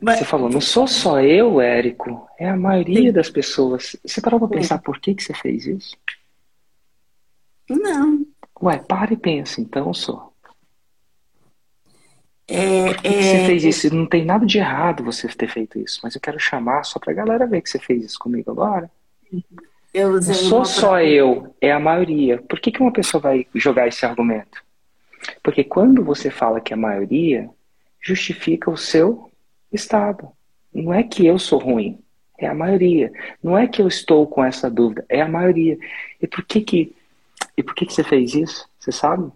Mas... Você falou, não sou só eu, Érico, é a maioria Sim. das pessoas. Você parou para pensar por que, que você fez isso? Não. Ué, para e pensa, então, só. É, por que, é... que você fez isso? Não tem nada de errado você ter feito isso, mas eu quero chamar só pra galera ver que você fez isso comigo agora. Eu não sou só eu, é a maioria. Por que, que uma pessoa vai jogar esse argumento? Porque quando você fala que é a maioria, justifica o seu estado. Não é que eu sou ruim, é a maioria. Não é que eu estou com essa dúvida, é a maioria. E por que que, e por que, que você fez isso? Você sabe?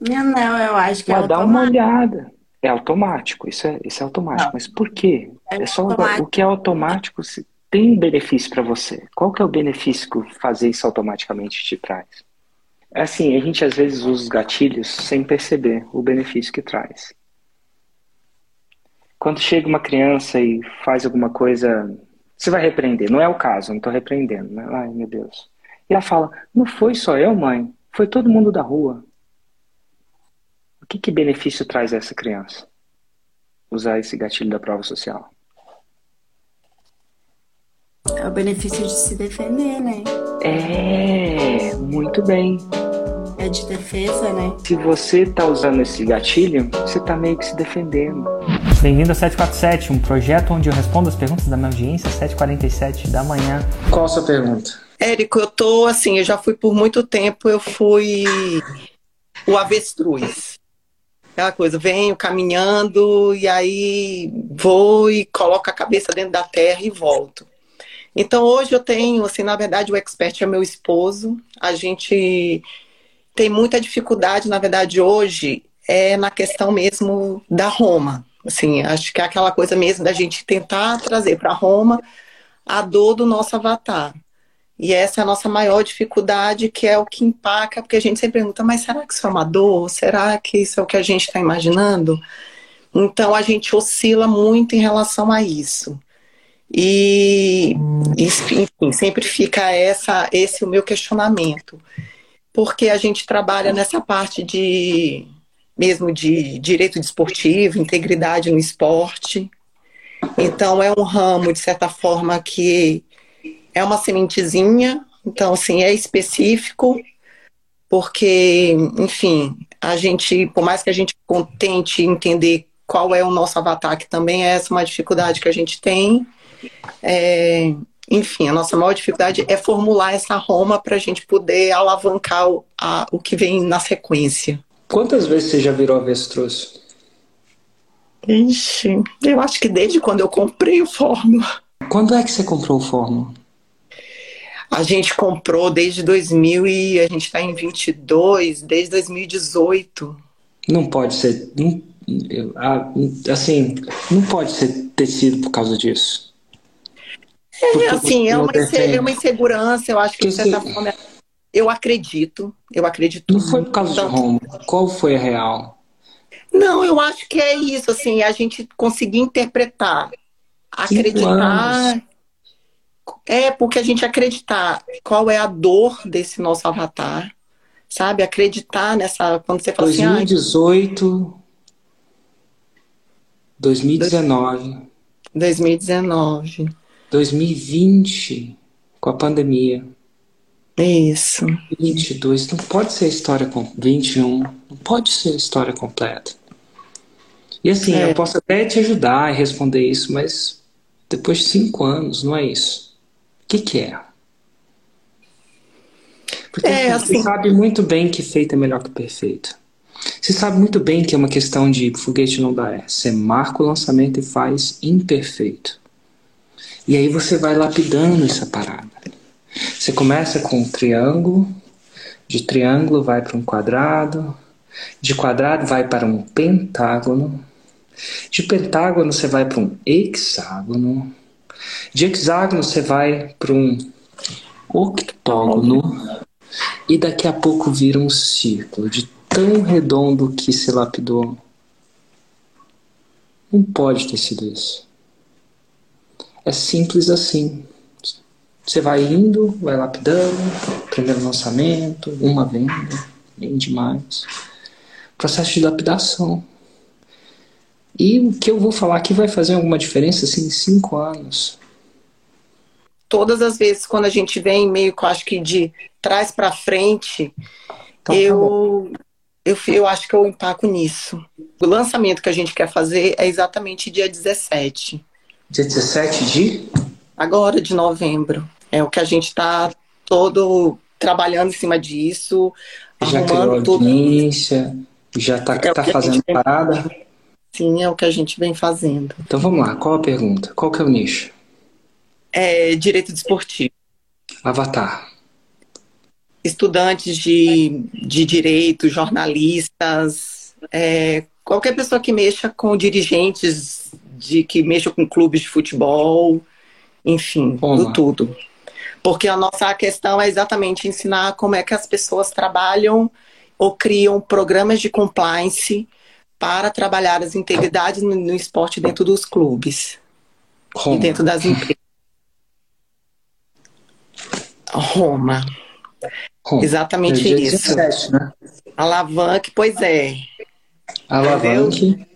Não, não, eu acho que é automático. Dá uma olhada. É automático, isso é, isso é automático. Não. Mas por quê? É, é só automático. o que é automático se tem benefício para você. Qual que é o benefício que fazer isso automaticamente te traz? É assim, a gente às vezes usa os gatilhos sem perceber o benefício que traz. Quando chega uma criança e faz alguma coisa, você vai repreender. Não é o caso, não estou repreendendo. Né? Ai, meu Deus. E ela fala: Não foi só eu, mãe, foi todo mundo da rua. O que, que benefício traz a essa criança? Usar esse gatilho da prova social. É o benefício de se defender, né? É, muito bem. É de defesa, né? Se você tá usando esse gatilho, você tá meio que se defendendo. Bem-vindo ao 747, um projeto onde eu respondo as perguntas da minha audiência, 7h47 da manhã. Qual a sua pergunta? Érico, eu tô assim, eu já fui por muito tempo, eu fui o avestruz. Aquela coisa, venho caminhando e aí vou e coloco a cabeça dentro da terra e volto. Então hoje eu tenho, assim, na verdade o expert é meu esposo. A gente tem muita dificuldade, na verdade hoje é na questão mesmo da Roma. Assim, acho que é aquela coisa mesmo da gente tentar trazer para Roma a dor do nosso avatar. E essa é a nossa maior dificuldade, que é o que empaca, porque a gente sempre pergunta, mas será que isso é uma dor? Será que isso é o que a gente está imaginando? Então a gente oscila muito em relação a isso. E, enfim, sempre fica essa, esse o meu questionamento. Porque a gente trabalha nessa parte de mesmo de direito desportivo, integridade no esporte. Então é um ramo, de certa forma, que é uma sementezinha, então assim, é específico, porque, enfim, a gente, por mais que a gente tente entender qual é o nosso avatar, que também é essa uma dificuldade que a gente tem, é, enfim, a nossa maior dificuldade é formular essa Roma para a gente poder alavancar o, a, o que vem na sequência. Quantas vezes você já virou avestruz? Ixi, eu acho que desde quando eu comprei o Fórmula. Quando é que você comprou o Fórmula? A gente comprou desde 2000 e a gente está em 22, desde 2018. Não pode ser, não, assim, não pode ser, ter sido por causa disso. É, assim, é uma, é uma insegurança, eu acho que, de certa forma, eu acredito, eu acredito. Não foi por causa tanto. de Roma, qual foi a real? Não, eu acho que é isso, assim, a gente conseguir interpretar, acreditar. É, porque a gente acreditar qual é a dor desse nosso avatar, sabe? Acreditar nessa. Quando você fala 2018, assim. 2019. 2019. 2020, com a pandemia. Isso. 22, não pode ser a história com 21, não pode ser a história completa. E assim, é. eu posso até te ajudar a responder isso, mas depois de cinco anos, não é isso. O que, que é? Porque é, assim, você sabe muito bem que feito é melhor que perfeito. Você sabe muito bem que é uma questão de foguete não dá é. Você marca o lançamento e faz imperfeito. E aí você vai lapidando essa parada. Você começa com um triângulo, de triângulo vai para um quadrado, de quadrado vai para um pentágono, de pentágono você vai para um hexágono, de hexágono você vai para um octógono e daqui a pouco vira um círculo de tão redondo que se lapidou. Não pode ter sido isso. É simples assim. Você vai indo, vai lapidando, primeiro lançamento, uma venda, nem demais. Processo de lapidação. E o que eu vou falar aqui vai fazer alguma diferença assim, em cinco anos? Todas as vezes quando a gente vem meio que eu acho que de trás para frente, Então, tá eu, eu, eu acho que eu empaco nisso. O lançamento que a gente quer fazer é exatamente dia 17, Dia 17 de? agora de novembro. É o que a gente está todo trabalhando em cima disso, Já arrumando tudo. audiência? Já tá, É tá fazendo parada? Sim, é o que a gente vem fazendo. Então vamos lá, qual a pergunta? Qual que é o nicho? É direito desportivo. Avatar. estudantes de, de direito, jornalistas, é, qualquer pessoa que mexa com dirigentes, de que mexa com clubes de futebol, enfim, do tudo. Porque a nossa questão é exatamente ensinar como é que as pessoas trabalham ou criam programas de compliance para trabalhar as integridades no, no esporte dentro dos clubes e Roma. dentro das empresas. Roma. Roma. Exatamente Dia isso. 17, né? Alavanque, pois é. Alavanque.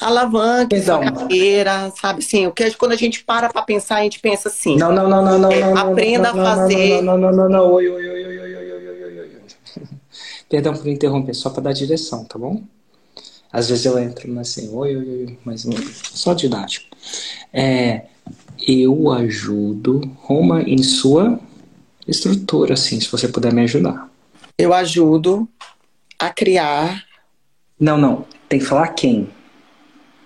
Alavanca, então, carreira, sabe Sim, O que quando a gente para para pensar, a gente pensa assim. Não, não, não, não, não, não. Aprenda não, não, a fazer. Não, não, não, não, não. Oi, oi, oi, oi, oi, oi, oi, oi. Perdão por interromper, só para dar direção, tá bom? Às vezes eu entro assim, oi, oi, oi, mas só didático. É, eu ajudo Roma em sua estrutura, assim, se você puder me ajudar. Eu ajudo a criar. Não, não. Tem que falar quem.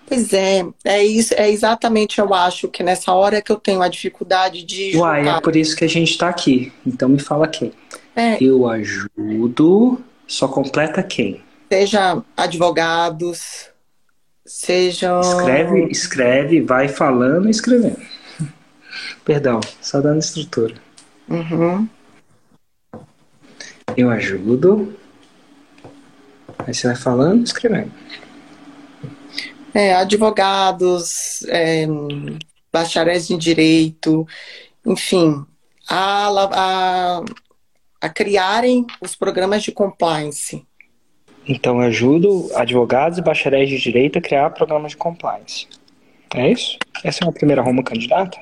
Pois é, é isso, é exatamente, eu acho que nessa hora que eu tenho a dificuldade de Uai, é por isso que a gente tá aqui. Então me fala quem. É, Eu ajudo, só completa quem. seja advogados, sejam. Escreve, escreve, vai falando e escrevendo. Perdão, só dando estrutura. Uhum. Eu ajudo. Aí você vai falando e escrevendo. É, advogados, é, bacharéis em direito, enfim, a, a, a criarem os programas de compliance. Então, eu ajudo advogados e bacharéis de direito a criar programas de compliance. É isso? Essa é uma primeira Roma candidata?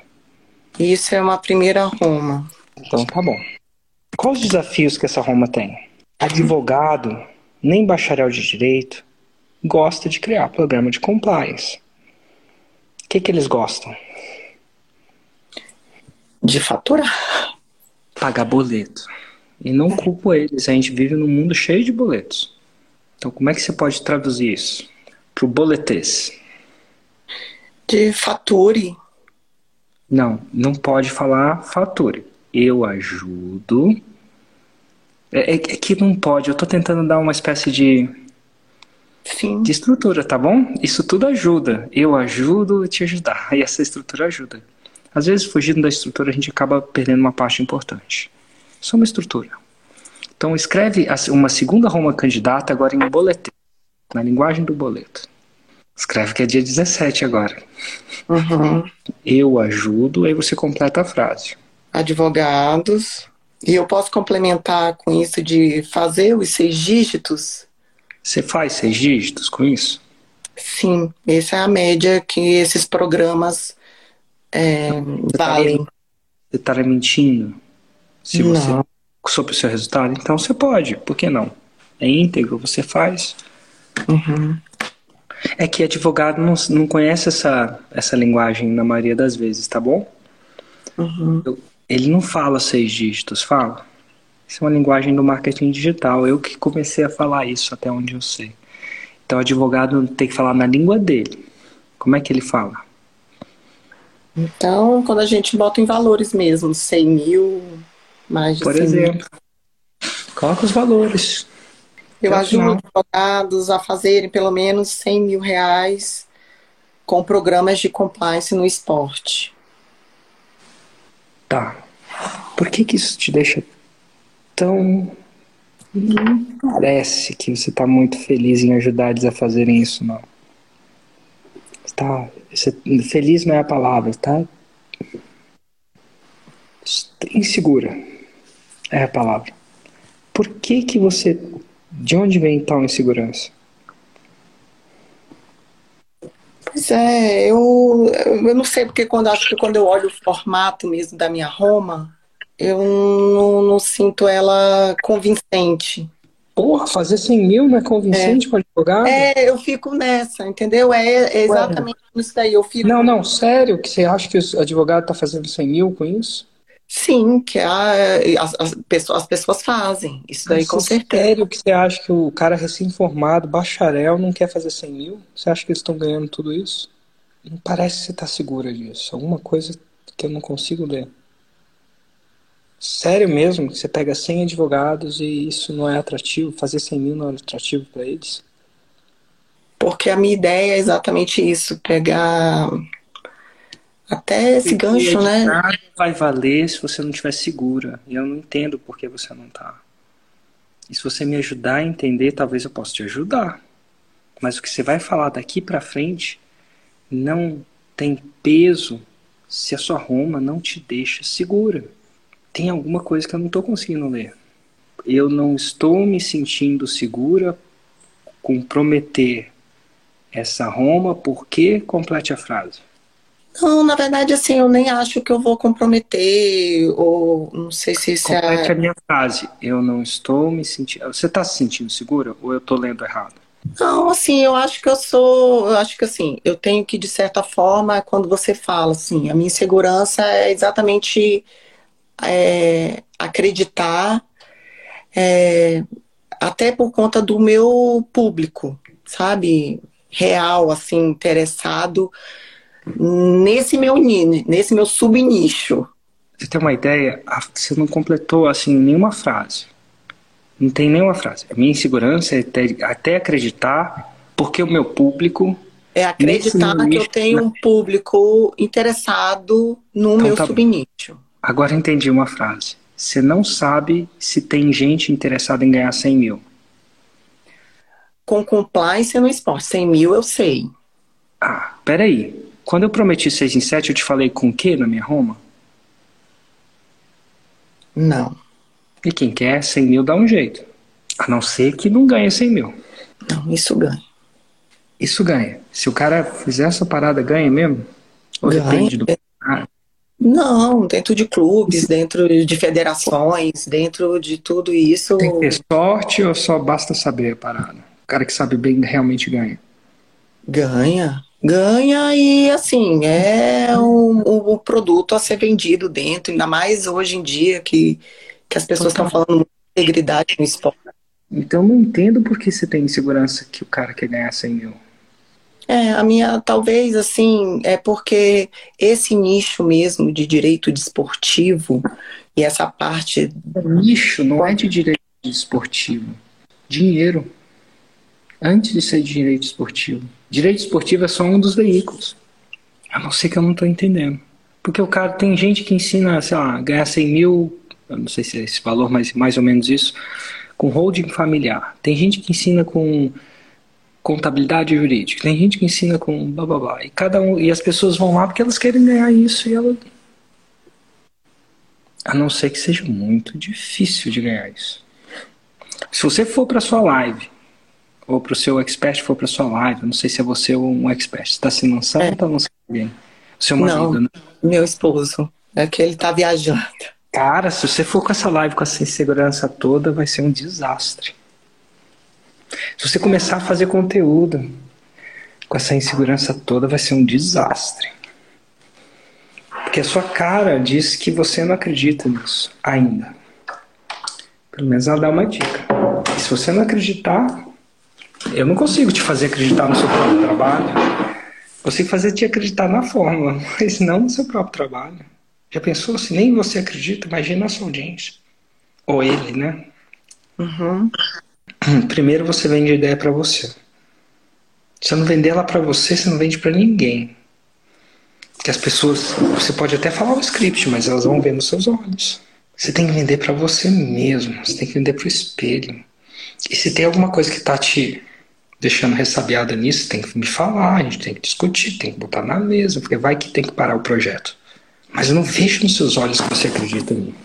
Isso é uma primeira Roma. Então, tá bom. Quais os desafios que essa Roma tem? Advogado, nem bacharel de direito, gosta de criar programa de compliance. O que, que eles gostam? De faturar. Pagar boleto. E não culpo eles, a gente vive num mundo cheio de boletos. Então, como é que você pode traduzir isso para o boletês? De fature. Não, não pode falar fature. Eu ajudo. É, é- é que não pode, eu tô tentando dar uma espécie de, Sim. de estrutura, tá bom? Isso tudo ajuda. Eu ajudo te ajudar. E essa estrutura ajuda. Às vezes, fugindo da estrutura, a gente acaba perdendo uma parte importante. Só uma estrutura. Então, escreve uma segunda Roma candidata agora em boletim, na linguagem do boleto. Escreve que é dia 17 agora. Uhum. Eu ajudo, aí você completa a frase. Advogados. E eu posso complementar com isso de fazer os seis dígitos? Você faz seis dígitos com isso? Sim, essa é a média que esses programas é, valem. Você está mentindo? Se você Não. sobre o seu resultado, então você pode, por que não? É íntegro, você faz. Uhum. É que advogado não, não conhece essa, essa linguagem na maioria das vezes, tá bom? Uhum. Eu- ele não fala seis dígitos, fala. Isso é uma linguagem do marketing digital. Eu que comecei a falar isso até onde eu sei. Então, o advogado tem que falar na língua dele. Como é que ele fala? Então, quando a gente bota em valores mesmo, 100 mil, mais de Por 100 mil. exemplo, coloca os valores. Eu o ajudo advogados a fazerem pelo menos 100 mil reais com programas de compliance no esporte. Tá. Por que que isso te deixa tão. Não parece que você tá muito feliz em ajudar eles a fazerem isso, não. Tá. Você, feliz não é a palavra, tá? Insegura é a palavra. Por que que você. De onde vem tal insegurança? Pois é, eu, eu não sei porque quando acho que quando eu olho o formato mesmo da minha Roma, eu não, não sinto ela convincente. Porra, fazer 100 mil não é convincente para advogado? É, eu fico nessa, entendeu? É, é exatamente isso daí. Eu fico... Não, não, sério, que você acha que o advogado está fazendo 100 mil com isso? Sim, que a, as, as, pessoas, as pessoas fazem. Isso daí, Mas com certeza. Sério que você acha que o cara recém-formado, bacharel, não quer fazer 100 mil? Você acha que eles estão ganhando tudo isso? Não parece que você está segura disso. Alguma coisa que eu não consigo ler. Sério mesmo que você pega 100 advogados e isso não é atrativo? Fazer 100 mil não é atrativo para eles? Porque a minha ideia é exatamente isso: pegar até esse gancho, né? Nada vai valer se você não estiver segura. E eu não entendo por que você não tá. E se você me ajudar a entender, talvez eu possa te ajudar. Mas o que você vai falar daqui para frente não tem peso se a sua Roma não te deixa segura. Tem alguma coisa que eu não estou conseguindo ler. Eu não estou me sentindo segura com prometer essa Roma, porque complete a frase. Não, na verdade, assim, eu nem acho que eu vou comprometer, ou não sei se isso Complete é. a minha frase. Eu não estou me sentindo. Você está se sentindo segura ou eu estou lendo errado? Não, assim, eu acho que eu sou. Eu acho que assim, eu tenho que, de certa forma, quando você fala assim, a minha insegurança é exatamente é, acreditar, é, até por conta do meu público, sabe? Real, assim, interessado nesse meu ni- nesse meu subnicho. Você tem uma ideia? Você não completou assim nenhuma frase. Não tem nenhuma frase. A minha insegurança é até, até acreditar, porque o meu público. É acreditar que eu nicho, tenho um público interessado no Então meu tá bom. Agora entendi uma frase. Você não sabe se tem gente interessada em ganhar 100 mil. Com compliance no esporte, 100 mil eu sei. Ah, peraí. Quando eu prometi 6 em 7, eu te falei com o que na minha Roma? Não, E quem quer 100 mil dá um jeito. A não ser que não ganhe 100 mil. não, isso ganha. Isso ganha. Se o cara fizer essa parada, ganha mesmo? Ou Ganha. depende do. Ah, Não, dentro de clubes, dentro de federações, dentro de tudo isso. tem que ter sorte ou só basta saber a parada? O cara que sabe bem realmente ganha. Ganha. Ganha e, assim, é um produto a ser vendido dentro, ainda mais hoje em dia que, que as pessoas estão falando muito de integridade no esporte. Então não entendo por que você tem insegurança que o cara quer ganhar 100 mil. É, a minha, talvez, assim, é porque esse nicho mesmo de direito desportivo e essa parte. Nicho não é de direito esportivo. Dinheiro. Antes de ser direito esportivo. Direito esportivo é só um dos veículos. A não ser que eu não estou entendendo. Porque o cara tem gente que ensina, sei lá, ganhar 100 mil, não sei se é esse valor, mas mais ou menos isso, com holding familiar. Tem gente que ensina com contabilidade jurídica. Tem gente que ensina com blá blá blá. E cada um, e as pessoas vão lá porque elas querem ganhar isso e ela a não ser que seja muito difícil de ganhar isso. Se você for para sua live ou para o seu expert for para sua live, não sei se é você ou um expert, está se lançando É. ou está lançando alguém? O seu Não. marido, né? Meu esposo, é que ele tá viajando. Cara, se você for com essa live com essa insegurança toda, vai ser um desastre. Se você começar a fazer conteúdo com essa insegurança toda, vai ser um desastre. Porque a sua cara diz que você não acredita nisso ainda. Pelo menos ela dá uma dica. E se você não acreditar, eu não consigo te fazer acreditar no seu próprio trabalho. Consigo fazer te acreditar na fórmula, mas não no seu próprio trabalho. Já pensou se nem você acredita? Imagina a sua audiência. Ou ele, né? Uhum. Primeiro você vende a ideia para você. Se você não vender ela para você, você não vende para ninguém. Porque as pessoas, você pode até falar o script, mas elas vão ver nos seus olhos. Você tem que vender para você mesmo. Você tem que vender pro espelho. E se tem alguma coisa que tá te deixando ressabiada nisso, tem que me falar, a gente tem que discutir, tem que botar na mesa, porque vai que tem que parar o projeto. Mas eu não vejo nos seus olhos que você acredita em mim.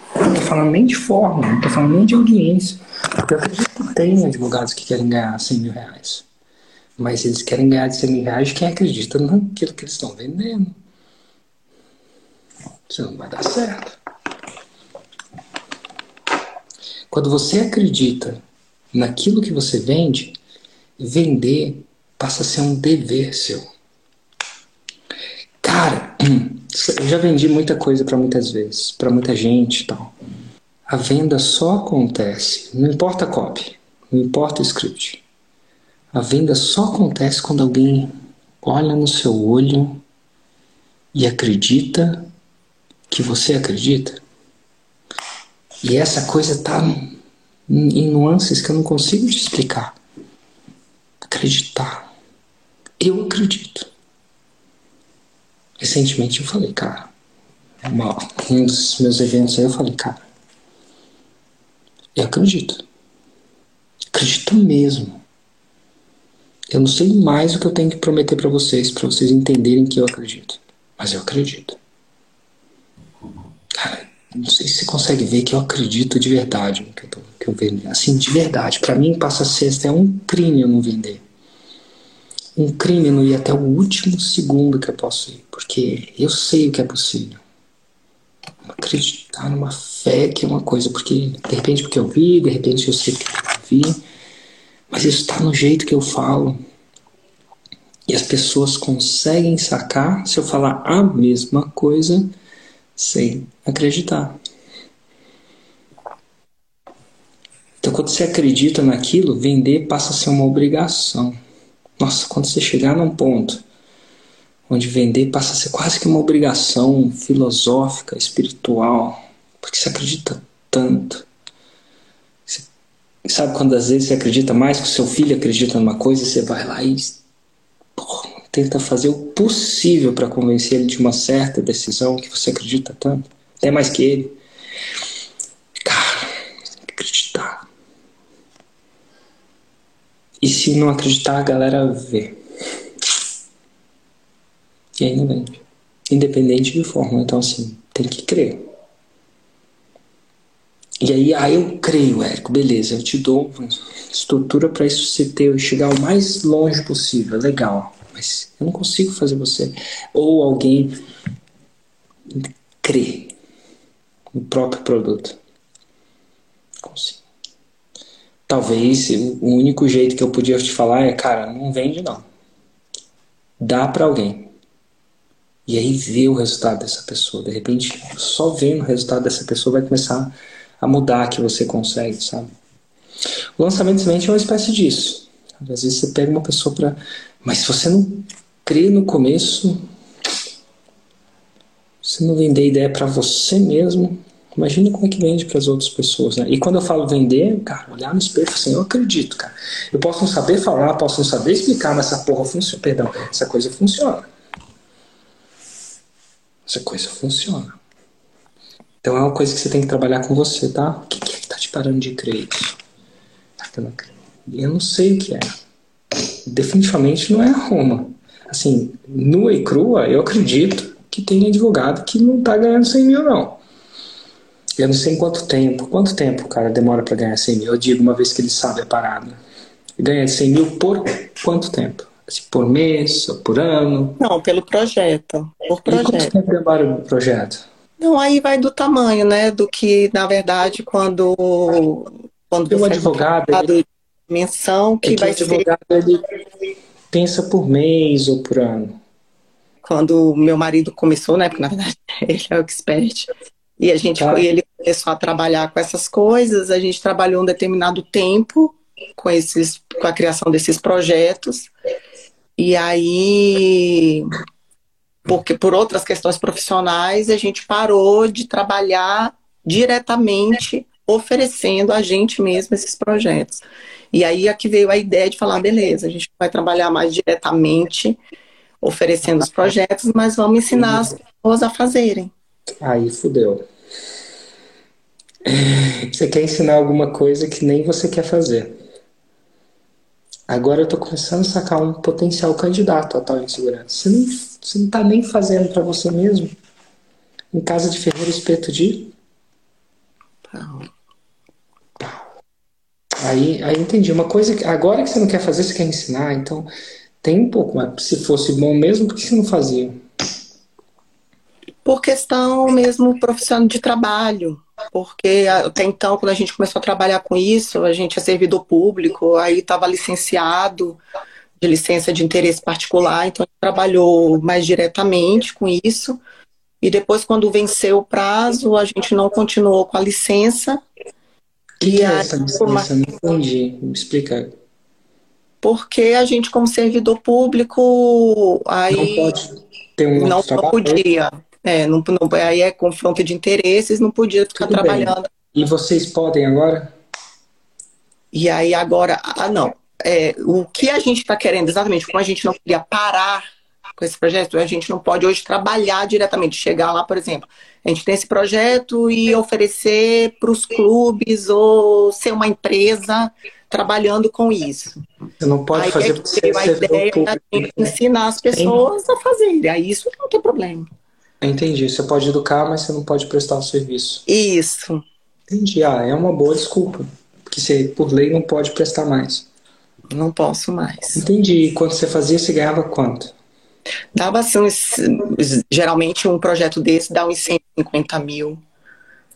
Falando nem de forma, não tô falando nem de audiência. Porque eu acredito que tem advogados que querem ganhar 100 mil reais. Mas eles querem ganhar de 100 mil reais quem acredita naquilo que eles estão vendendo. Isso não vai dar certo. Quando você acredita naquilo que você vende, vender passa a ser um dever seu. Cara, eu já vendi muita coisa para muitas vezes, para muita gente tal. A venda só acontece, não importa a copy, não importa o script. A venda só acontece quando alguém olha no seu olho e acredita que você acredita. E essa coisa está em nuances que eu não consigo te explicar. Acreditar. Eu acredito. Recentemente eu falei, cara, uma, um dos meus eventos aí eu falei, cara, eu acredito. Acredito mesmo. Eu não sei mais o que eu tenho que prometer para vocês, para vocês entenderem que eu acredito. Mas eu acredito. Cara, não sei se você consegue ver que eu acredito de verdade no que eu, tô, que eu vendo. Assim, de verdade. Para mim, passa a ser é um crime eu não vender. Um crime não ir até o último segundo que eu posso ir. Porque eu sei o que é possível. Acreditar numa fé que é uma coisa. Porque, de repente, porque eu vi, de repente eu sei que eu vi mas isso está no jeito que eu falo. E as pessoas conseguem sacar se eu falar a mesma coisa sem acreditar. Então, quando você acredita naquilo, vender passa a ser uma obrigação. Nossa, quando você chegar num ponto onde vender passa a ser quase que uma obrigação filosófica, espiritual, porque você acredita tanto, sabe quando às vezes você acredita mais que o seu filho acredita numa coisa, você vai lá e porra, tenta fazer o possível para convencer ele de uma certa decisão que você acredita tanto, até mais que ele. Cara, acreditar. E se não acreditar, a galera vê. E aí não vende. Independente de forma. Então, assim, tem que crer. E aí, aí eu creio, Érico, beleza, eu te dou estrutura para isso você ter, chegar o mais longe possível, legal. Mas eu não consigo fazer você ou alguém crer no próprio produto. Consigo. Talvez o único jeito que eu podia te falar é, cara, não vende não. Dá para alguém. E aí vê o resultado dessa pessoa. De repente, só vendo o resultado dessa pessoa vai começar a mudar que você consegue, sabe? O lançamento de semente é uma espécie disso. Às vezes você pega uma pessoa para. Mas se você não crê no começo, se não vender ideia para você mesmo, imagina como é que vende para as outras pessoas, né? E quando eu falo vender, cara, olhar no espelho assim, eu acredito, cara. Eu posso não saber falar, posso não saber explicar, mas essa porra funciona. Perdão, essa coisa funciona. Essa coisa funciona. Então é uma coisa que você tem que trabalhar com você, tá? O que, é que tá te parando de crer isso? Eu não sei o que é. Definitivamente não é Roma. Assim, nua e crua, eu acredito que tem advogado que não tá ganhando 100 mil, não. Eu não sei em quanto tempo. Quanto tempo o cara demora para ganhar 100 mil? Eu digo uma vez que ele sabe a parada. Ganha 100 mil por quanto tempo? Assim, por mês ou por ano? Não, pelo projeto. Por projeto. E quanto tempo demora no projeto? Não, aí vai do tamanho, né? Do que, na verdade, quando, quando o advogado ele, dimensão que, é que vai o advogado ser... ele pensa por mês ou por ano. Quando meu marido começou, né? Porque na verdade ele é o expert. E a gente tá. ele começou a trabalhar com essas coisas, a gente trabalhou um determinado tempo com esses com a criação desses projetos. E aí porque por outras questões profissionais a gente parou de trabalhar diretamente oferecendo a gente mesmo esses projetos. E aí aqui veio a ideia de falar, beleza, a gente vai trabalhar mais diretamente oferecendo os projetos, mas vamos ensinar as pessoas a fazerem. Aí fudeu. Você quer ensinar alguma coisa que nem você quer fazer. Agora eu estou começando a sacar um potencial candidato a tal insegurança. Você não, você não está nem fazendo para você mesmo. Em casa de Ferreira Espeto de. Pau. Pau. Aí, aí entendi. Uma coisa que agora que você não quer fazer, você quer ensinar, então tem um pouco, mas se fosse bom mesmo, por que você não fazia? Por questão mesmo profissional de trabalho. Porque até então, quando a gente começou a trabalhar com isso, a gente é servidor público, aí estava licenciado de licença de interesse particular, então a gente trabalhou mais diretamente com isso. E depois, quando venceu o prazo, a gente não continuou com a licença. Que e é essa licença? Não entendi. Me explica. Porque a gente, como servidor público, aí não pode ter um não, não podia. É, não, não, aí é confronto de interesses, não podia ficar Tudo trabalhando. Bem. E vocês podem agora? E aí agora, ah não. É, o que a gente está querendo exatamente, como a gente não queria parar com esse projeto, a gente não pode hoje trabalhar diretamente, chegar lá, por exemplo, a gente tem esse projeto e oferecer para os clubes ou ser uma empresa trabalhando com isso. Você não pode aí fazer é a ideia público, de ensinar as pessoas a fazerem. Aí isso não tem problema. Entendi. Você pode educar, mas você não pode prestar o serviço. Isso. Entendi. Ah, é uma boa desculpa. Porque você, por lei, não pode prestar mais. Não posso mais. Entendi. E quando você fazia, você ganhava quanto? Dava assim, geralmente um projeto desse dá uns 150 mil.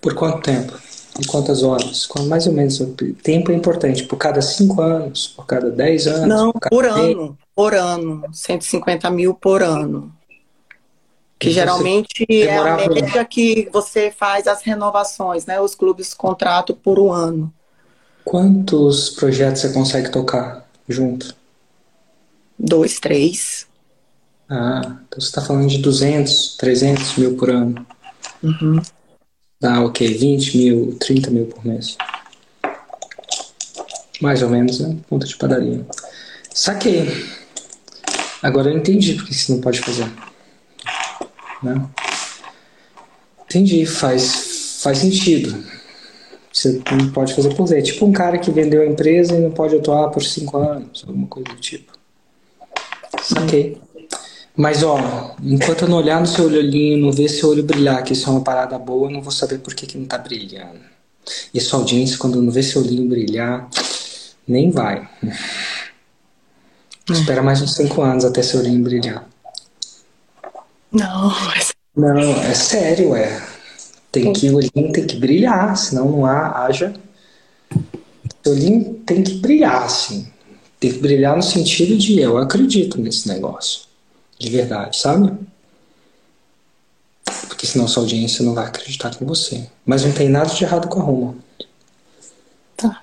Por quanto tempo? Em quantas horas? Mais ou menos. O tempo é importante. Por cada cinco anos? Por cada dez anos? Não, por, por ano. Por ano. 150 mil por ano. Que e geralmente é a média que você faz as renovações, né? Os clubes contratam por um ano. Quantos projetos você consegue tocar junto? Dois, três. Ah, então você está falando de 200, 300 mil por ano. Uhum. Dá o quê? 20 mil, 30 mil por mês. Mais ou menos, né? Ponta de padaria. Saquei. Agora eu entendi porque você não pode fazer. Né? Entendi, faz, faz sentido. Você não pode fazer por. É tipo um cara que vendeu a empresa e não pode atuar por cinco anos, alguma coisa do tipo. Saquei. Mas, ó, enquanto eu não olhar no seu olhinho, não ver seu olho brilhar, que isso é uma parada boa, eu não vou saber por que, que não tá brilhando. E sua audiência, quando não vê seu olhinho brilhar, nem vai. Espera mais uns cinco anos até seu olhinho brilhar. Não. Não, é sério, é. Tem que, o olhinho tem que brilhar, senão não há, haja. O olhinho tem que brilhar, assim. Tem que brilhar no sentido de eu acredito nesse negócio de verdade, sabe? Porque senão sua audiência não vai acreditar com você. Mas não tem nada de errado com a Roma. Tá.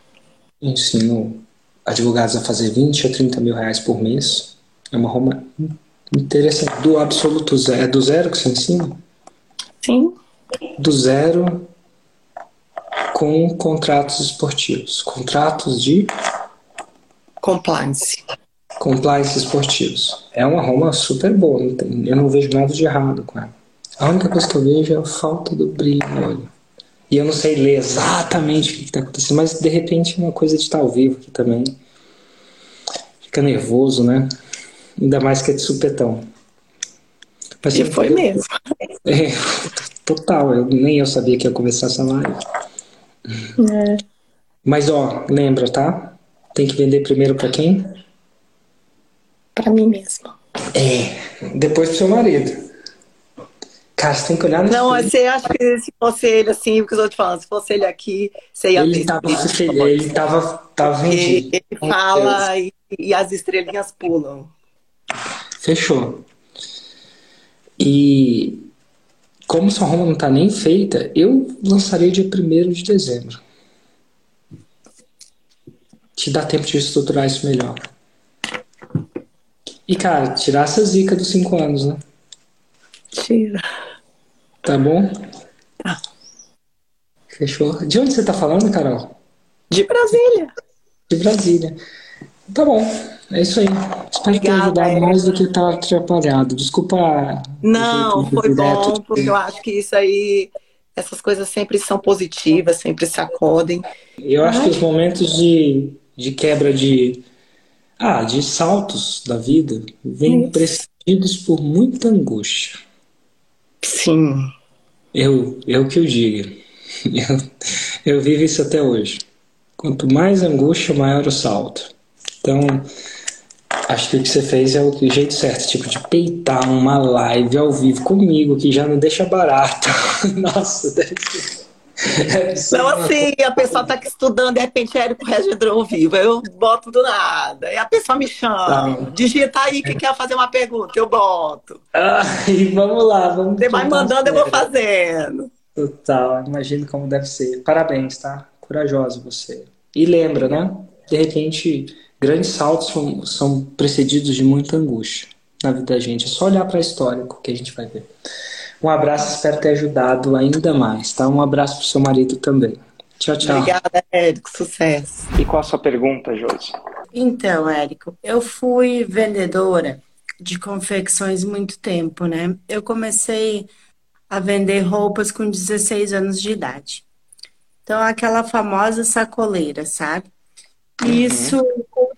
Eu ensino advogados a fazer 20 a 30 mil reais por mês. É uma Roma interessante. Do absoluto zero. É do zero que você ensina? Sim. Do zero com contratos esportivos. Contratos de compliance compliance esportivos. É uma Roma super boa, não tem, eu não vejo nada de errado com ela. A única coisa que eu vejo é a falta do brilho no olho. E eu não sei ler exatamente o que está acontecendo, mas de repente é uma coisa de estar ao vivo aqui também. Fica nervoso, né? Ainda mais que é de supetão. Mas e foi mesmo. É, total, eu, nem eu sabia que ia começar essa live. É. Mas ó, lembra, tá? Tem que vender primeiro para quem? para mim mesma. É, depois pro seu marido. Cara, você tem que olhar no Não, você acha que se fosse ele assim, porque eu tô te falando, se fosse ele aqui, você ia Ele tava, ele tava, tava vendido. Ele fala e, e, as estrelinhas pulam. Fechou. E como sua Roma não tá nem feita, eu lançaria dia 1 de dezembro. Te dá tempo de estruturar isso melhor. E, cara, tirar essa zica dos cinco anos, né? Tira. Tá bom? Tá. Fechou. De onde você tá falando, Carol? De Brasília. De Brasília. Tá bom. É isso aí. Espero Obrigada, ter ajudado é. mais do que estar tá atrapalhado. Desculpa. Não, foi bom, porque eu acho que isso aí, essas coisas sempre são positivas, sempre se acodem. Eu acho Ai. que os momentos de, de quebra de ah, de saltos da vida vêm precedidos por muita angústia. Sim. Eu, eu que eu digo. Eu, eu vivo isso até hoje. Quanto mais angústia, maior o salto. Então, acho que o que você fez é o jeito certo, tipo de peitar uma live ao vivo comigo, que já não deixa barato. Nossa, deve ser. Não, assim, a pessoa tá aqui estudando, de repente, Érico Regedor ao vivo, eu boto do nada, e a pessoa me chama, Tá. digita aí que quer fazer uma pergunta, eu boto. Ai, vamos lá, vamos. Você vai mandando, eu vou fazendo. Total, imagino como deve ser. Parabéns, tá? Corajoso você. E lembra, né? De repente, grandes saltos são, são precedidos de muita angústia na vida da gente. É só olhar para a história que a gente vai ver. Um abraço, espero ter ajudado ainda mais, tá? Um abraço pro seu marido também. Tchau, tchau. Obrigada, Érico, sucesso. E qual a sua pergunta, Josi? Então, Érico, eu fui vendedora de confecções muito tempo, né? Eu comecei a vender roupas com 16 anos de idade. Então, aquela famosa sacoleira, sabe? E isso,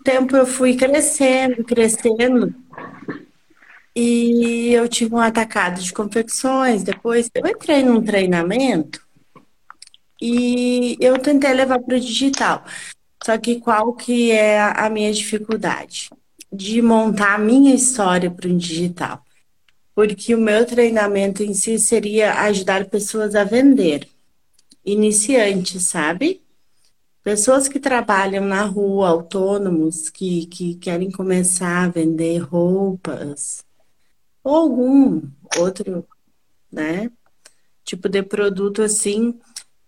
tempo, eu fui crescendo, crescendo. E eu tive um atacado de confecções. Depois, eu entrei num treinamento e eu tentei levar para o digital. Só que qual que é a minha dificuldade? De montar a minha história para o digital. Porque o meu treinamento em si seria ajudar pessoas a vender. Iniciantes, sabe? Pessoas que trabalham na rua, autônomos, que, que querem começar a vender roupas, ou algum outro, né? Tipo de produto assim.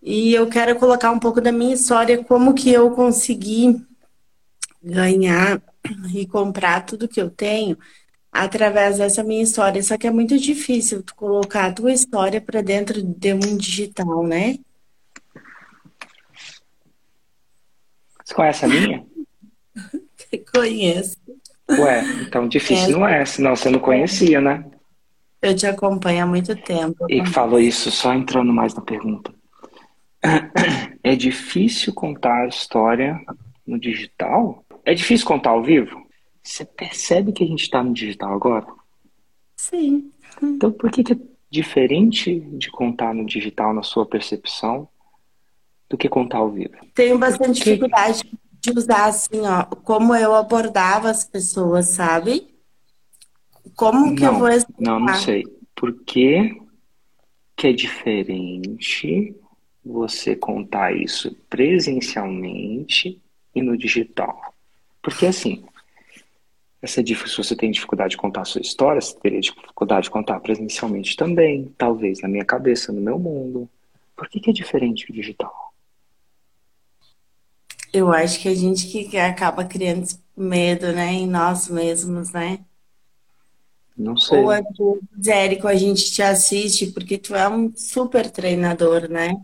E eu quero colocar um pouco da minha história, como que eu consegui ganhar e comprar tudo que eu tenho através dessa minha história. Só que é muito difícil tu colocar a tua história para dentro de um digital, né? Você conhece a minha? Conheço. Ué, então difícil não é, senão você não conhecia, né? Eu te acompanho há muito tempo. E falou isso só entrando mais na pergunta. É difícil contar a história no digital? É difícil contar ao vivo? Você percebe que a gente está no digital agora? Sim. Então por que, que é diferente de contar no digital na sua percepção do que contar ao vivo? Tenho bastante dificuldade de usar assim, ó, como eu abordava as pessoas, sabe? Como que eu Não, vou não, não explicar? sei. Por que, que é diferente você contar isso presencialmente e no digital? Porque assim, essa dif- se você tem dificuldade de contar a sua história, você teria dificuldade de contar presencialmente também, talvez na minha cabeça, no meu mundo. Por que, que é diferente o digital? Eu acho que a gente que acaba criando esse medo, né, em nós mesmos, né? Não sei. Ou às vezes, Érico, a gente te assiste porque tu é um super treinador, né?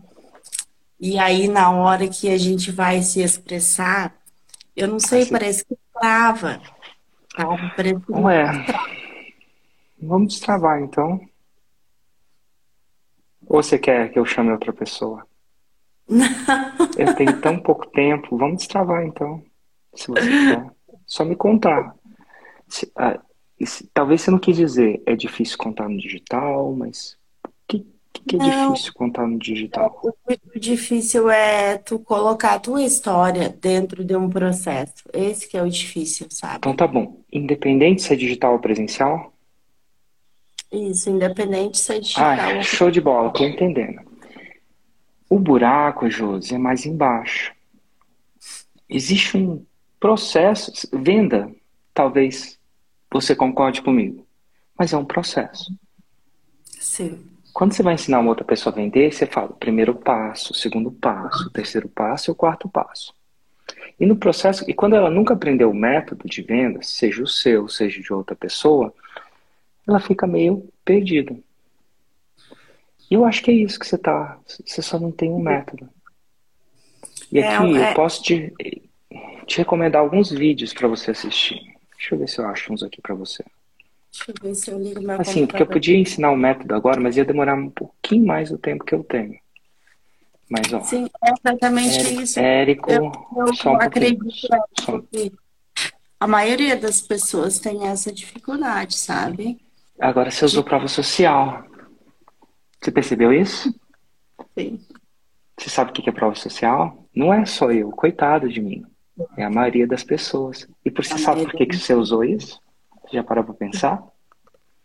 E aí, na hora que a gente vai se expressar, eu não sei, Assim. parece que trava, sabe? Parece que Ué, vamos destravar então. Ou você quer que eu chame outra pessoa? Eu tenho tão pouco tempo, vamos destravar então. Se você quer. Só me contar. Se- ah, se- talvez você não quis dizer, é difícil contar no digital, mas o que, que, é Não. difícil contar no digital? O o difícil é tu colocar a tua história dentro de um processo. Esse que é o difícil, sabe? Então tá bom. Independente se é digital ou presencial? Isso, independente se é digital Ah, show de bola, tô entendendo. O buraco, Josi, é mais embaixo. Existe um processo, venda, talvez você concorde comigo, mas é um processo. Sim. Quando você vai ensinar uma outra pessoa a vender, você fala o primeiro passo, o segundo passo, o terceiro passo e o quarto passo. E no processo, e quando ela nunca aprendeu o método de venda, seja o seu, seja de outra pessoa, ela fica meio perdida. E eu acho que é isso que você tá. Você só não tem um método. E É, aqui é- eu posso te, te recomendar alguns vídeos para você assistir. Deixa eu ver se eu acho uns aqui para você. Deixa eu ver se eu ligo meu Assim, porque eu podia ensinar o método agora, mas ia demorar um pouquinho mais do tempo que eu tenho. Mas, ó, Sim, é exatamente isso. Érico, Eu, eu só um acredito Só- um que a maioria das pessoas tem essa dificuldade, sabe? Agora você usou prova social. Você percebeu isso? Sim. Você sabe o que é prova social? não é só eu, coitado de mim. É a maioria das pessoas. E por você A sabe por maioria que, que você usou isso? Você já parou pra pensar?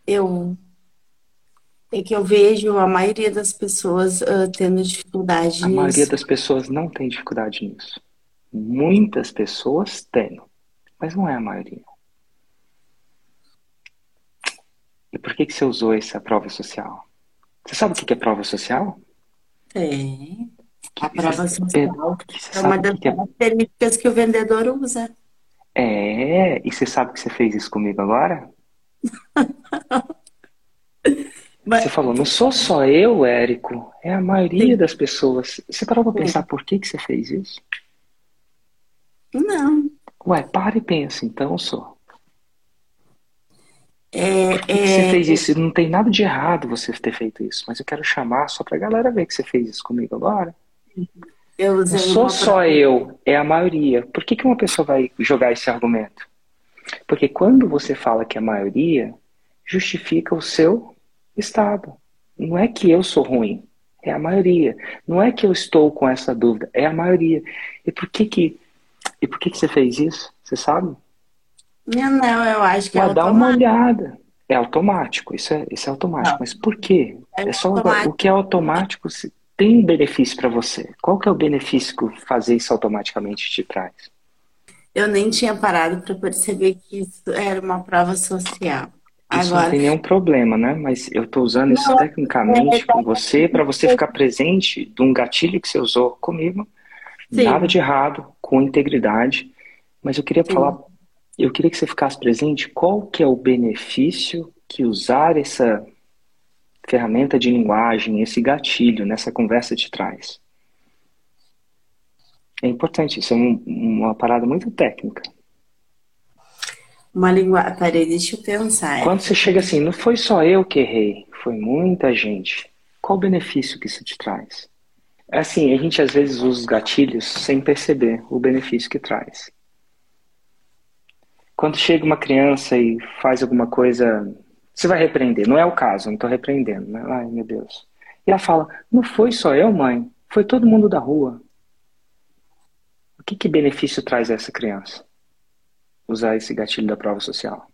Eu é que eu vejo a maioria das pessoas ah, tendo dificuldade A maioria nisso. das pessoas não tem dificuldade nisso. Muitas pessoas têm, mas não é a maioria. E por que, que você usou essa prova social? Você sabe o que é prova social? Tem. A Que prova social é uma das que é características que o vendedor usa. É, e você sabe que você fez isso comigo agora? Mas- Você falou, não sou só eu, Érico, é a maioria Sim. das pessoas. Você parou pra pensar por que que você fez isso? Não. Ué, para e pensa, então, só. É, Por que que você é, fez isso? Não tem nada de errado você ter feito isso, mas eu quero chamar só pra galera ver que você fez isso comigo agora. eu Não sou só eu, é a maioria. Por que que uma pessoa vai jogar esse argumento? Porque quando você fala que é a maioria, justifica o seu estado. Não é que eu sou ruim, é a maioria. Não é que eu estou com essa dúvida, é a maioria. E por que que, e por que que você fez isso? Você sabe? Não, não, eu acho que é Ué, dá uma olhada. É automático, isso é, isso é automático. Não. Mas por quê? É É só automático. o que é automático se- tem um benefício para você. Qual que é o benefício que fazer isso automaticamente te traz? Eu nem tinha parado para perceber que isso era uma prova social. Isso não Agora, tem nenhum problema, né? Mas eu estou usando isso Não, tecnicamente é- com você para você ficar presente de um gatilho que você usou comigo. Sim. Nada de errado, com integridade. Mas eu queria Sim. falar, eu queria que você ficasse presente qual que é o benefício que usar essa ferramenta de linguagem, esse gatilho nessa conversa te traz. É importante, isso é um- uma parada muito técnica. uma linguagem. Peraí, deixa eu pensar. Quando você chega assim, não foi só eu que errei, foi muita gente. Qual o benefício que isso te traz? É assim, a gente às vezes usa os gatilhos sem perceber o benefício que traz. Quando chega uma criança e faz alguma coisa, você vai repreender. Não é o caso, não estou repreendendo. Né? Ai, meu Deus. E ela fala, não foi só eu, mãe, foi todo mundo da rua. O que, que benefício traz a essa criança? Usar esse gatilho da prova social.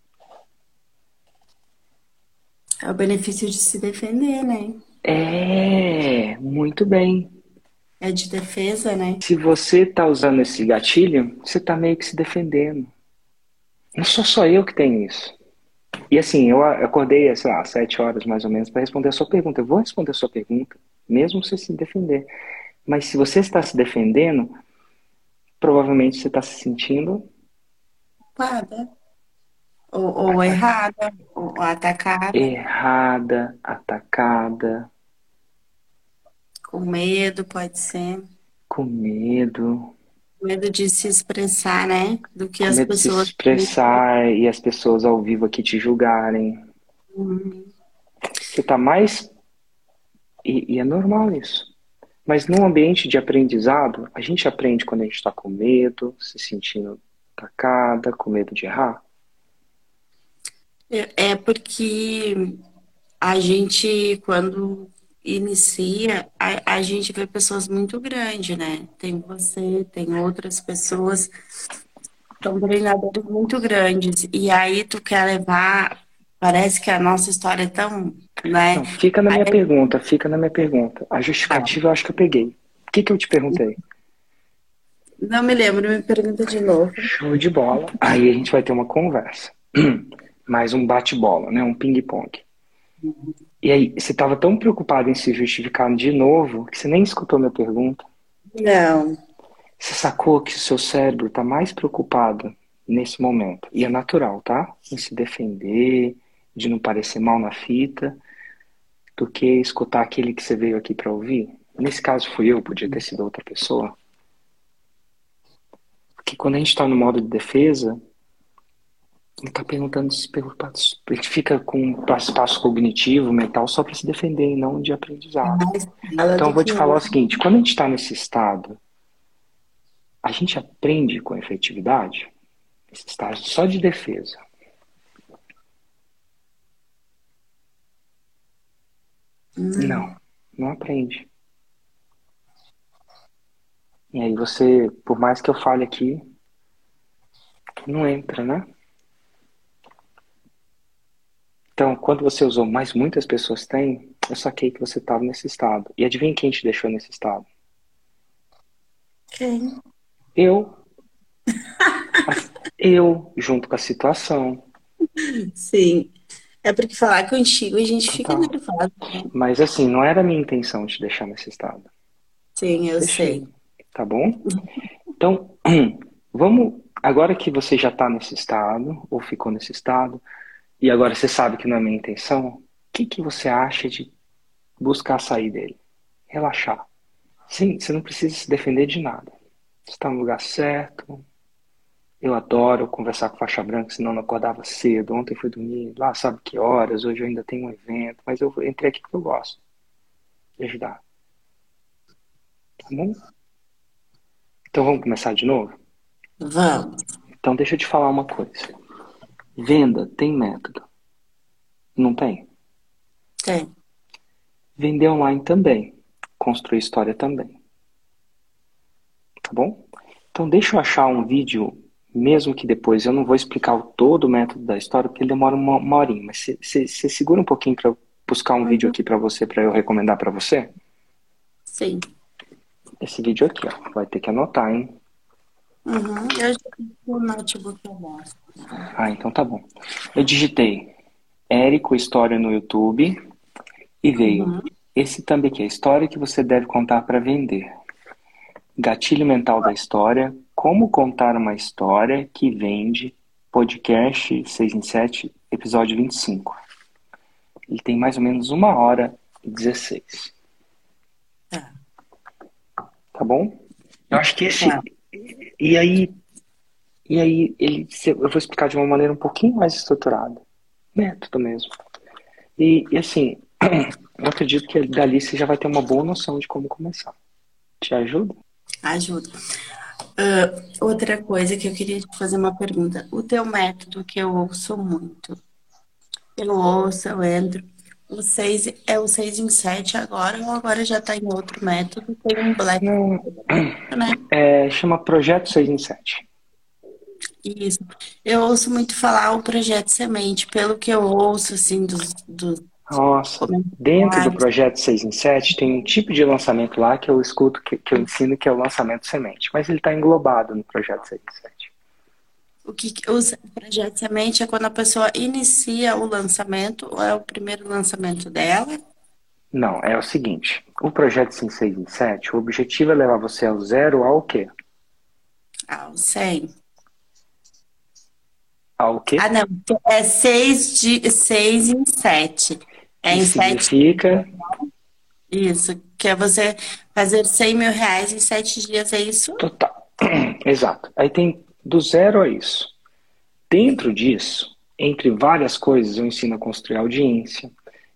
É o benefício de se defender, né? É, muito bem. É de defesa, né? Se você está usando esse gatilho, você está meio que se defendendo. Não sou só eu que tenho isso. E assim, eu acordei, sei lá, às sete horas mais ou menos para responder a sua pergunta. Eu vou responder a sua pergunta, mesmo você se defender. Mas se você está se defendendo, provavelmente você está se sentindo Culpada. Ou, ou errada, ou atacada, errada, atacada, com medo, pode ser. com medo, Medo de se expressar, né? Do que com as medo de se pessoas. expressar e as pessoas ao vivo aqui te julgarem. Hum, Você está mais. E, e é normal isso. Mas num ambiente de aprendizado, a gente aprende quando a gente está com medo, se sentindo atacada, com medo de errar. É porque a gente, quando inicia, a, a gente vê pessoas muito grandes, né? Tem você, tem outras pessoas, são treinadores muito grandes. E aí tu quer levar, parece que a nossa história é tão, né? Não, fica na minha Aí- pergunta, fica na minha pergunta. A justificativa eu acho que eu peguei. O que, que eu te perguntei? Não me lembro, me pergunta de novo. Show de bola. Aí a gente vai ter uma conversa. Mais um bate-bola, né? Um ping-pong. E aí, você estava tão preocupado em se justificar de novo que você nem escutou minha pergunta. Não, Você sacou que o seu cérebro está mais preocupado nesse momento. E é natural, tá? Em se defender, de não parecer mal na fita, do que escutar aquele que você veio aqui para ouvir. Nesse caso fui eu, podia ter sido outra pessoa. Porque quando a gente está no modo de defesa, ele está perguntando se preocupado. Gente fica com um espaço cognitivo, mental, só para se defender e não de aprendizado. Então, eu vou te falar o ouve. seguinte: quando a gente está nesse estado, a gente aprende com efetividade, esse estágio só de defesa. Não, não aprende. E aí você, por mais que eu fale aqui, não entra, né? Então, quando você usou, mas muitas pessoas têm, eu saquei que você estava nesse estado. E adivinha quem te deixou nesse estado? Quem? Eu. eu, junto com a situação. Sim. É porque falar contigo a gente fica Tá. nervosa. né? Mas assim, não era a minha intenção te deixar nesse estado. Sim, eu Deixei. sei. Tá bom? Então, vamos. Agora que você já está nesse estado, ou ficou nesse estado, e agora você sabe que não é minha intenção, o que, que você acha de buscar sair dele? Relaxar. Sim, você não precisa se defender de nada. Você está no lugar certo. Eu adoro conversar com faixa branca, senão não acordava cedo. Ontem fui dormir lá, sabe que horas. Hoje eu ainda tenho um evento, mas eu entrei aqui porque eu gosto de ajudar. Tá bom? Então vamos começar de novo? Vamos. Então deixa eu te falar uma coisa. Venda tem método. Não tem? Tem. Vender online também. Construir história também. Tá bom? Então deixa eu achar um vídeo, mesmo que depois eu não vou explicar o todo o método da história, porque ele demora uma, uma horinha. Mas você segura um pouquinho para eu buscar um vídeo aqui para você, para eu recomendar para você? Sim. Esse vídeo aqui, ó. Vai ter que anotar, hein? Uhum. Eu já o notebook eu mostro. Ah, então tá bom. Eu digitei Érico História no YouTube e veio Uhum. esse thumb aqui, a história que você deve contar para vender. Gatilho mental da história, como contar uma história que vende, podcast 6 em 7, episódio 25. Ele tem mais ou menos uma hora e 16. Tá. Tá bom? Eu acho que esse. Tá. E aí. E aí, ele, eu vou explicar de uma maneira um pouquinho mais estruturada. Método mesmo. E, e assim, eu acredito que dali você já vai ter uma boa noção de como começar. Te ajuda? Ajuda. Ah, outra coisa que eu queria te fazer uma pergunta. O teu método que eu ouço muito. Eu ouço, eu entro. O 6 é o 6 em 7 agora ou agora já tá em outro método? Tem um black, Não, né? é, chama Projeto 6 em 7. Isso. Eu ouço muito falar o projeto Semente, pelo que eu ouço, assim, dos, dos Nossa, dentro do projeto 6 em 7 tem um tipo de lançamento lá que eu escuto, que, que eu ensino, que é o lançamento semente. Mas ele está englobado no projeto 6 em 7. O que que- o projeto Semente é quando a pessoa inicia o lançamento, ou é o primeiro lançamento dela? Não, é o seguinte. O projeto 6 em 7, o objetivo é levar você ao zero ao quê? Ao 100. Ao quê? Ah, não. É 6 de, seis em 7. É em que 7. significa Isso. Que é você fazer 100 mil reais em 7 dias, é isso? total. Exato. Aí tem do zero a isso. Dentro disso, entre várias coisas, eu ensino a construir audiência,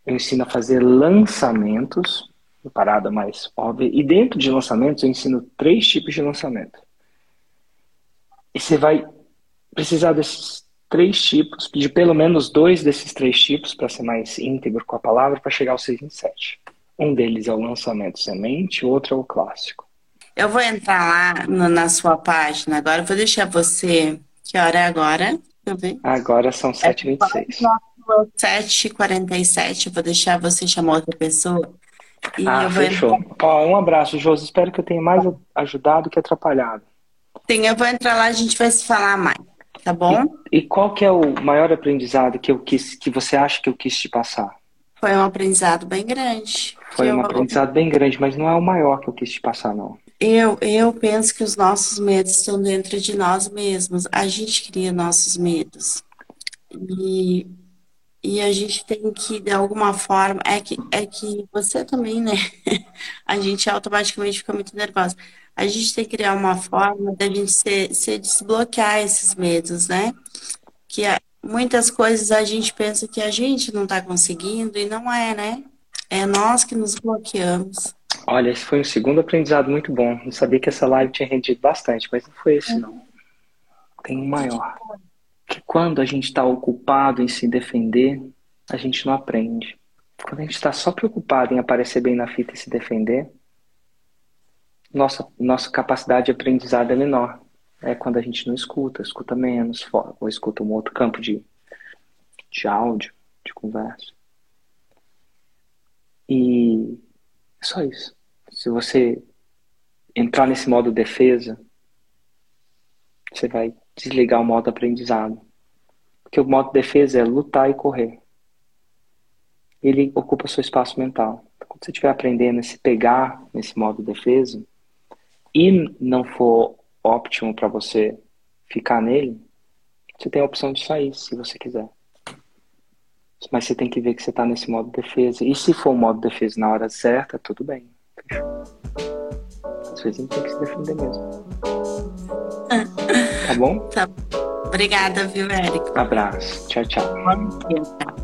eu ensino a fazer lançamentos, parada mais óbvia, e dentro de lançamentos eu ensino três tipos de lançamento. E você vai precisar desses três tipos, de pelo menos dois desses três tipos, para ser mais íntegro com a palavra, para chegar ao 6 em 7. Um deles é o lançamento semente, o outro é o clássico. Eu vou entrar lá no- na sua página agora. Eu vou deixar você. Que hora é agora? Deixa eu ver. Agora são 7h26. 7h47. Eu vou deixar você chamar outra pessoa. E Ah, fechou. Ó, um abraço, Josi. Espero que eu tenha mais ajudado que atrapalhado. Sim, eu vou entrar lá, a gente vai se falar mais, tá bom? E qual que é o maior aprendizado que eu quis, que você acha que eu quis te passar? Foi um aprendizado bem grande. Foi um Eu- aprendizado bem grande, mas não é o maior que eu quis te passar, não. Eu, eu penso que os nossos medos estão dentro de nós mesmos. A gente cria nossos medos. E, e a gente tem que, de alguma forma, é que, é que você também, né? A gente automaticamente fica muito nervosa. A gente tem que criar uma forma da gente se, se desbloquear esses medos, né? Que é- muitas coisas a gente pensa que a gente não está conseguindo e não é, né? É nós que nos bloqueamos. Olha, esse foi um segundo aprendizado muito bom. Não sabia que essa live tinha rendido bastante, mas não foi esse, não. Tem um maior. Que quando a gente está ocupado em se defender, a gente não aprende. Quando a gente está só preocupado em aparecer bem na fita e se defender, nossa, nossa capacidade de aprendizado é menor. É quando a gente não escuta, escuta menos, ou escuta um outro campo de, de áudio, de conversa. E é só isso. Se você entrar nesse modo defesa, você vai desligar o modo aprendizado. Porque o modo defesa é lutar e correr. Ele ocupa seu espaço mental. Quando você estiver aprendendo a se pegar nesse modo defesa e não for óptimo para você ficar nele, você tem a opção de sair se você quiser. Mas você tem que ver que você está nesse modo defesa. E se for o modo defesa na hora certa, tudo bem. Às vezes a gente tem que se defender mesmo. Tá bom? Tá. Obrigada, viu, Érico? Abraço. Tchau, tchau. Bom dia, tchau.